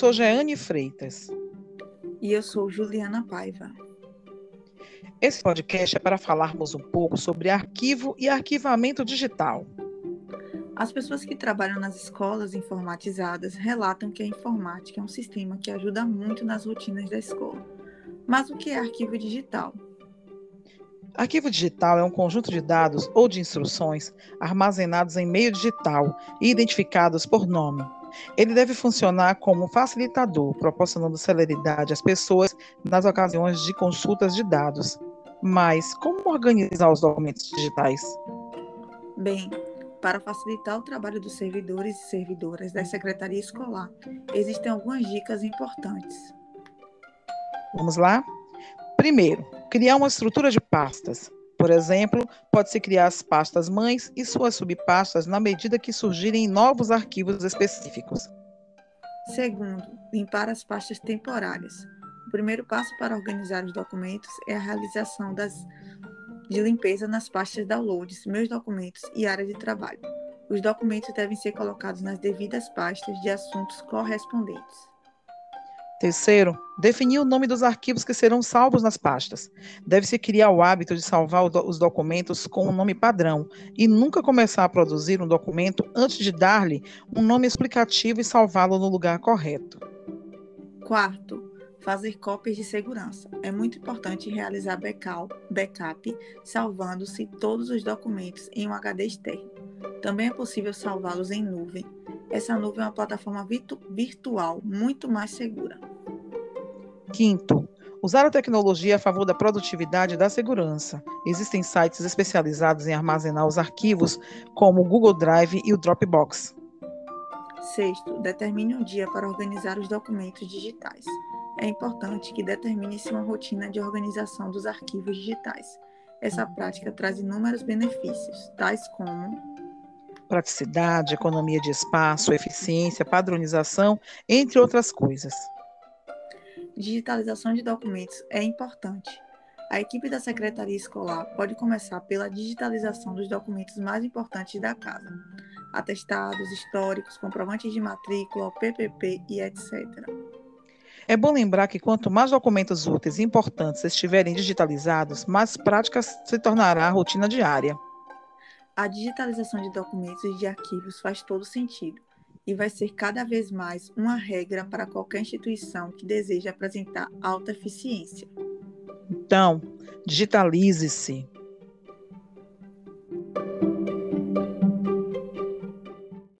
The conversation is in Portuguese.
sou Jeane Freitas. E eu sou Juliana Paiva. Esse podcast é para falarmos um pouco sobre arquivo e arquivamento digital. As pessoas que trabalham nas escolas informatizadas relatam que a informática é um sistema que ajuda muito nas rotinas da escola. Mas o que é arquivo digital? Arquivo digital é um conjunto de dados ou de instruções armazenados em meio digital e identificados por nome. Ele deve funcionar como facilitador, proporcionando celeridade às pessoas nas ocasiões de consultas de dados. Mas como organizar os documentos digitais? Bem, para facilitar o trabalho dos servidores e servidoras da Secretaria Escolar, existem algumas dicas importantes. Vamos lá? Primeiro, criar uma estrutura de pastas. Por exemplo, pode-se criar as pastas mães e suas subpastas na medida que surgirem novos arquivos específicos. Segundo, limpar as pastas temporárias. O primeiro passo para organizar os documentos é a realização das, de limpeza nas pastas downloads, meus documentos e área de trabalho. Os documentos devem ser colocados nas devidas pastas de assuntos correspondentes. Terceiro, definir o nome dos arquivos que serão salvos nas pastas. Deve-se criar o hábito de salvar os documentos com um nome padrão e nunca começar a produzir um documento antes de dar-lhe um nome explicativo e salvá-lo no lugar correto. Quarto, fazer cópias de segurança. É muito importante realizar backup, salvando-se todos os documentos em um HD externo. Também é possível salvá-los em nuvem. Essa nuvem é uma plataforma virtu virtual muito mais segura. Quinto, usar a tecnologia a favor da produtividade e da segurança. Existem sites especializados em armazenar os arquivos, como o Google Drive e o Dropbox. Sexto, determine um dia para organizar os documentos digitais. É importante que determine-se uma rotina de organização dos arquivos digitais. Essa prática traz inúmeros benefícios, tais como praticidade, economia de espaço, eficiência, padronização, entre outras coisas digitalização de documentos é importante. A equipe da Secretaria Escolar pode começar pela digitalização dos documentos mais importantes da casa, atestados, históricos, comprovantes de matrícula, PPP e etc. É bom lembrar que quanto mais documentos úteis e importantes estiverem digitalizados, mais prática se tornará a rotina diária. A digitalização de documentos e de arquivos faz todo sentido e vai ser cada vez mais uma regra para qualquer instituição que deseja apresentar alta eficiência. Então, digitalize-se.